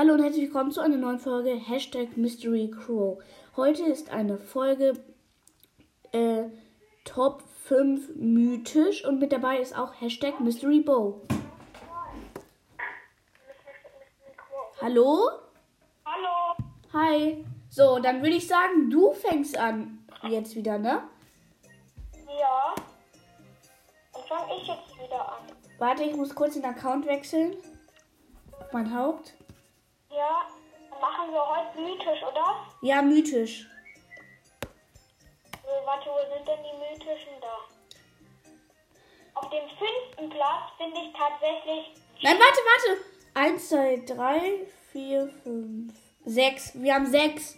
Hallo und herzlich willkommen zu einer neuen Folge Hashtag Mystery Crow. Heute ist eine Folge äh, Top 5 mythisch und mit dabei ist auch Hashtag Mystery Bow. Hallo? Hallo. Hi. So, dann würde ich sagen, du fängst an jetzt wieder, ne? Ja. Dann fange ich jetzt wieder an. Warte, ich muss kurz den Account wechseln. Mein Haupt. Ja. Machen wir heute mythisch, oder? Ja, mythisch. Äh, warte, wo sind denn die mythischen da? Auf dem fünften Platz finde ich tatsächlich. Nein, warte, warte. Eins, zwei, drei, vier, fünf, sechs. Wir haben sechs.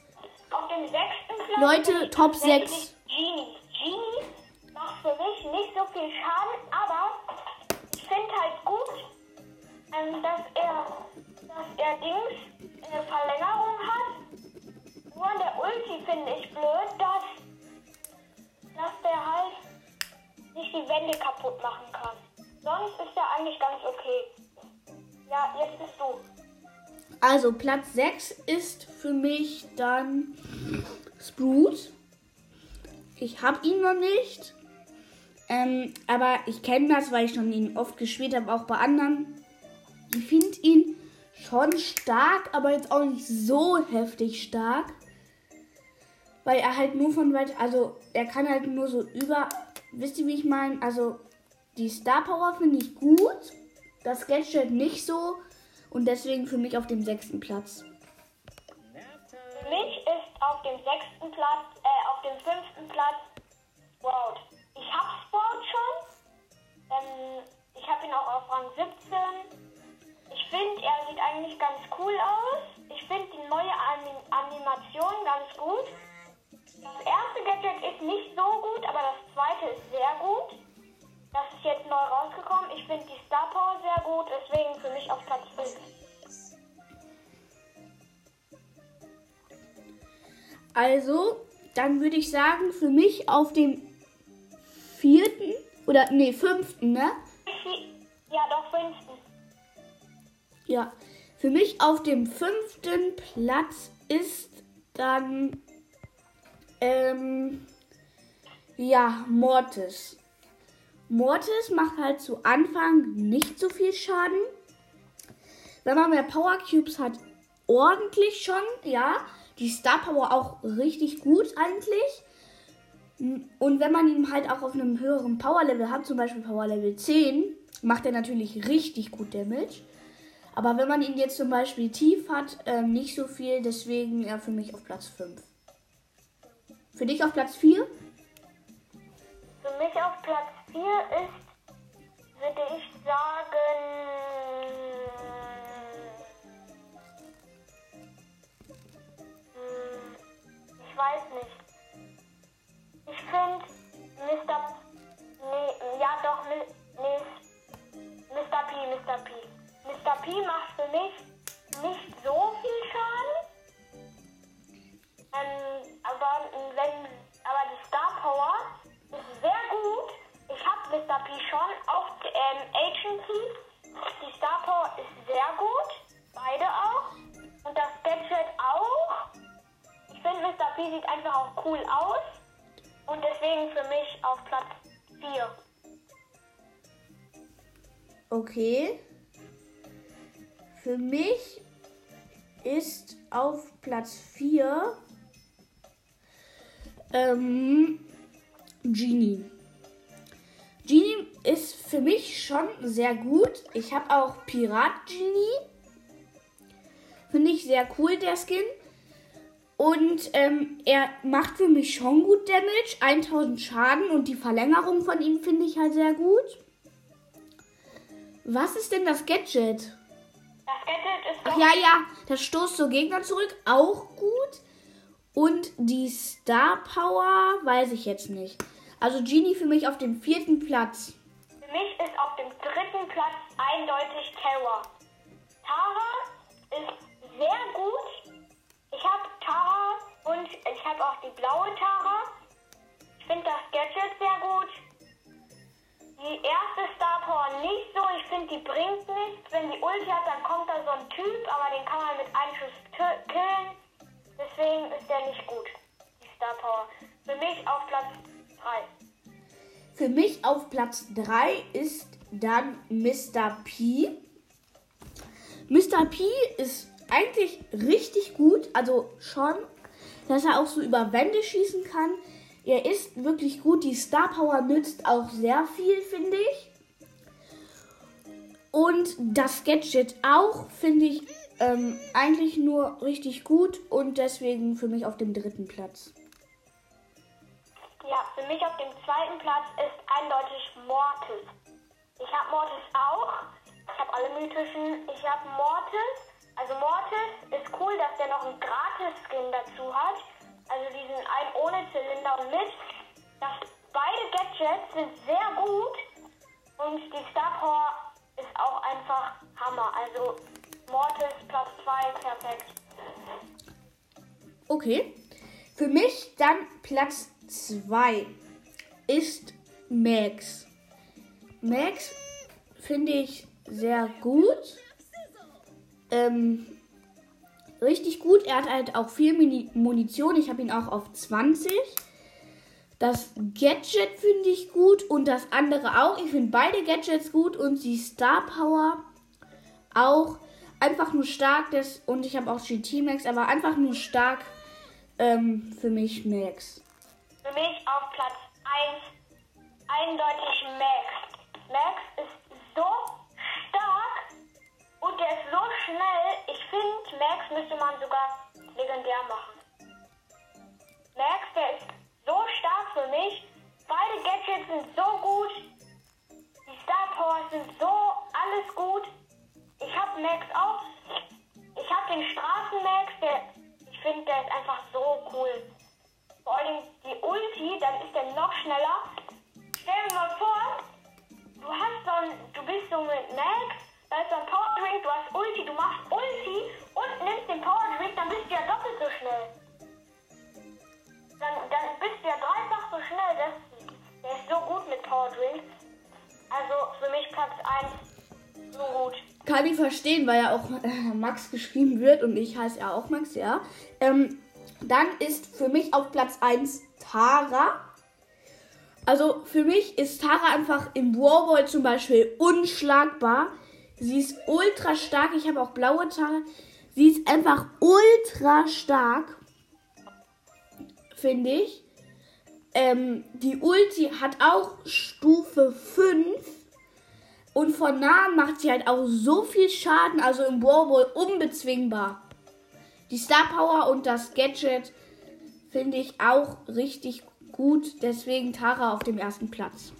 Auf dem sechsten Platz. Leute, Top tatsächlich sechs. Genie. Genie macht für mich nicht so viel Schaden, aber ich finde halt gut, ähm, dass er, dass er Dings eine Verlängerung hat. Nur an der Ulti finde ich blöd, dass, dass der halt nicht die Wände kaputt machen kann. Sonst ist er eigentlich ganz okay. Ja, jetzt bist du. Also, Platz 6 ist für mich dann Sprout. Ich habe ihn noch nicht. Ähm, aber ich kenne das, weil ich schon ihn oft gespielt habe, auch bei anderen. Ich finde ihn schon stark, aber jetzt auch nicht so heftig stark. Weil er halt nur von weit, also er kann halt nur so über, wisst ihr wie ich meine? Also die Star Power finde ich gut, das Gadget nicht so und deswegen für mich auf dem sechsten Platz. Für mich ist auf dem sechsten Platz, äh, auf dem fünften Platz Sprout. Ich hab Sprout schon. Ähm, ich habe ihn auch auf Rang 17. Ich finde, er sieht eigentlich ganz cool aus. Ich finde die neue Anim Animation ganz gut. Das erste Gadget ist nicht so gut, aber das zweite ist sehr gut. Das ist jetzt neu rausgekommen. Ich finde die Star Power sehr gut, deswegen für mich auf Platz 5. Also, dann würde ich sagen, für mich auf dem vierten oder nee, fünften, ne? Ja, doch, fünften. Ja. Für mich auf dem fünften Platz ist dann ähm, ja, Mortis. Mortis macht halt zu Anfang nicht so viel Schaden. Wenn man mehr Power Cubes hat, ordentlich schon, ja. Die Star Power auch richtig gut eigentlich. Und wenn man ihn halt auch auf einem höheren Power Level hat, zum Beispiel Power Level 10, macht er natürlich richtig gut Damage. Aber wenn man ihn jetzt zum Beispiel tief hat, ähm, nicht so viel, deswegen er für mich auf Platz 5. Für dich auf Platz 4? Für mich auf Platz 4 ist, würde ich sagen, hm, ich weiß nicht. Cool aus. Und deswegen für mich auf Platz 4. Okay. Für mich ist auf Platz 4 ähm, Genie. Genie ist für mich schon sehr gut. Ich habe auch Pirat Genie. Finde ich sehr cool, der Skin. Und ähm, er macht für mich schon gut Damage. 1000 Schaden und die Verlängerung von ihm finde ich halt sehr gut. Was ist denn das Gadget? Das Gadget ist Ach ja, ja, das stoßt so Gegner zurück, auch gut. Und die Star Power weiß ich jetzt nicht. Also Genie für mich auf dem vierten Platz. Für mich ist auf dem dritten Platz eindeutig Terror. Tara ist sehr gut. Und ich habe auch die blaue Tara. Ich finde das Gadget sehr gut. Die erste Star Power nicht so. Ich finde, die bringt nichts. Wenn die Ulti hat, dann kommt da so ein Typ, aber den kann man mit einen Schuss killen. Deswegen ist der nicht gut, die Star Power. Für mich auf Platz 3. Für mich auf Platz 3 ist dann Mr. P. Mr. P ist eigentlich richtig gut, also schon, dass er auch so über Wände schießen kann. Er ist wirklich gut. Die Star Power nützt auch sehr viel, finde ich. Und das Gadget auch, finde ich ähm, eigentlich nur richtig gut und deswegen für mich auf dem dritten Platz. Ja, für mich auf dem zweiten Platz ist eindeutig Mortis. Ich habe Mortis auch. Ich habe alle mythischen. Ich habe Mortis. Also Mortis ist cool, dass der noch einen Gratis-Skin dazu hat. Also diesen einen ohne Zylinder und mit. Das, beide Gadgets sind sehr gut. Und die Star Power ist auch einfach Hammer. Also Mortis Platz 2, perfekt. Okay. Für mich dann Platz 2 ist Max. Max finde ich sehr gut. Ähm, richtig gut. Er hat halt auch viel Munition. Ich habe ihn auch auf 20. Das Gadget finde ich gut und das andere auch. Ich finde beide Gadgets gut und die Star Power auch einfach nur stark. Das, und ich habe auch GT Max, aber einfach nur stark ähm, für mich Max. Für mich auf Platz 1 eindeutig Max. Max ist so Max müsste man sogar legendär machen. Max, der ist so stark für mich. Beide Gadgets sind so gut. Die Star Powers sind so alles gut. Ich habe Max auch. Ich habe den Straßen-Max, der ich finde, der ist einfach so cool. Vor allem die Ulti, dann ist der noch schneller. Stell dir mal vor, du hast so ein, du bist so mit Max, Drink. Also für mich Platz 1 so gut. Kann ich verstehen, weil ja auch äh, Max geschrieben wird und ich heiße ja auch Max, ja. Ähm, dann ist für mich auf Platz 1 Tara. Also für mich ist Tara einfach im Warboy zum Beispiel unschlagbar. Sie ist ultra stark. Ich habe auch blaue Tara. Sie ist einfach ultra stark. Finde ich. Ähm, die Ulti hat auch Stufe 5. Und von nahen macht sie halt auch so viel Schaden. Also im Warboy unbezwingbar. Die Star Power und das Gadget finde ich auch richtig gut. Deswegen Tara auf dem ersten Platz.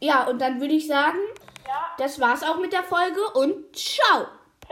Ja, und dann würde ich sagen, Ja. das war's auch mit der Folge und ciao!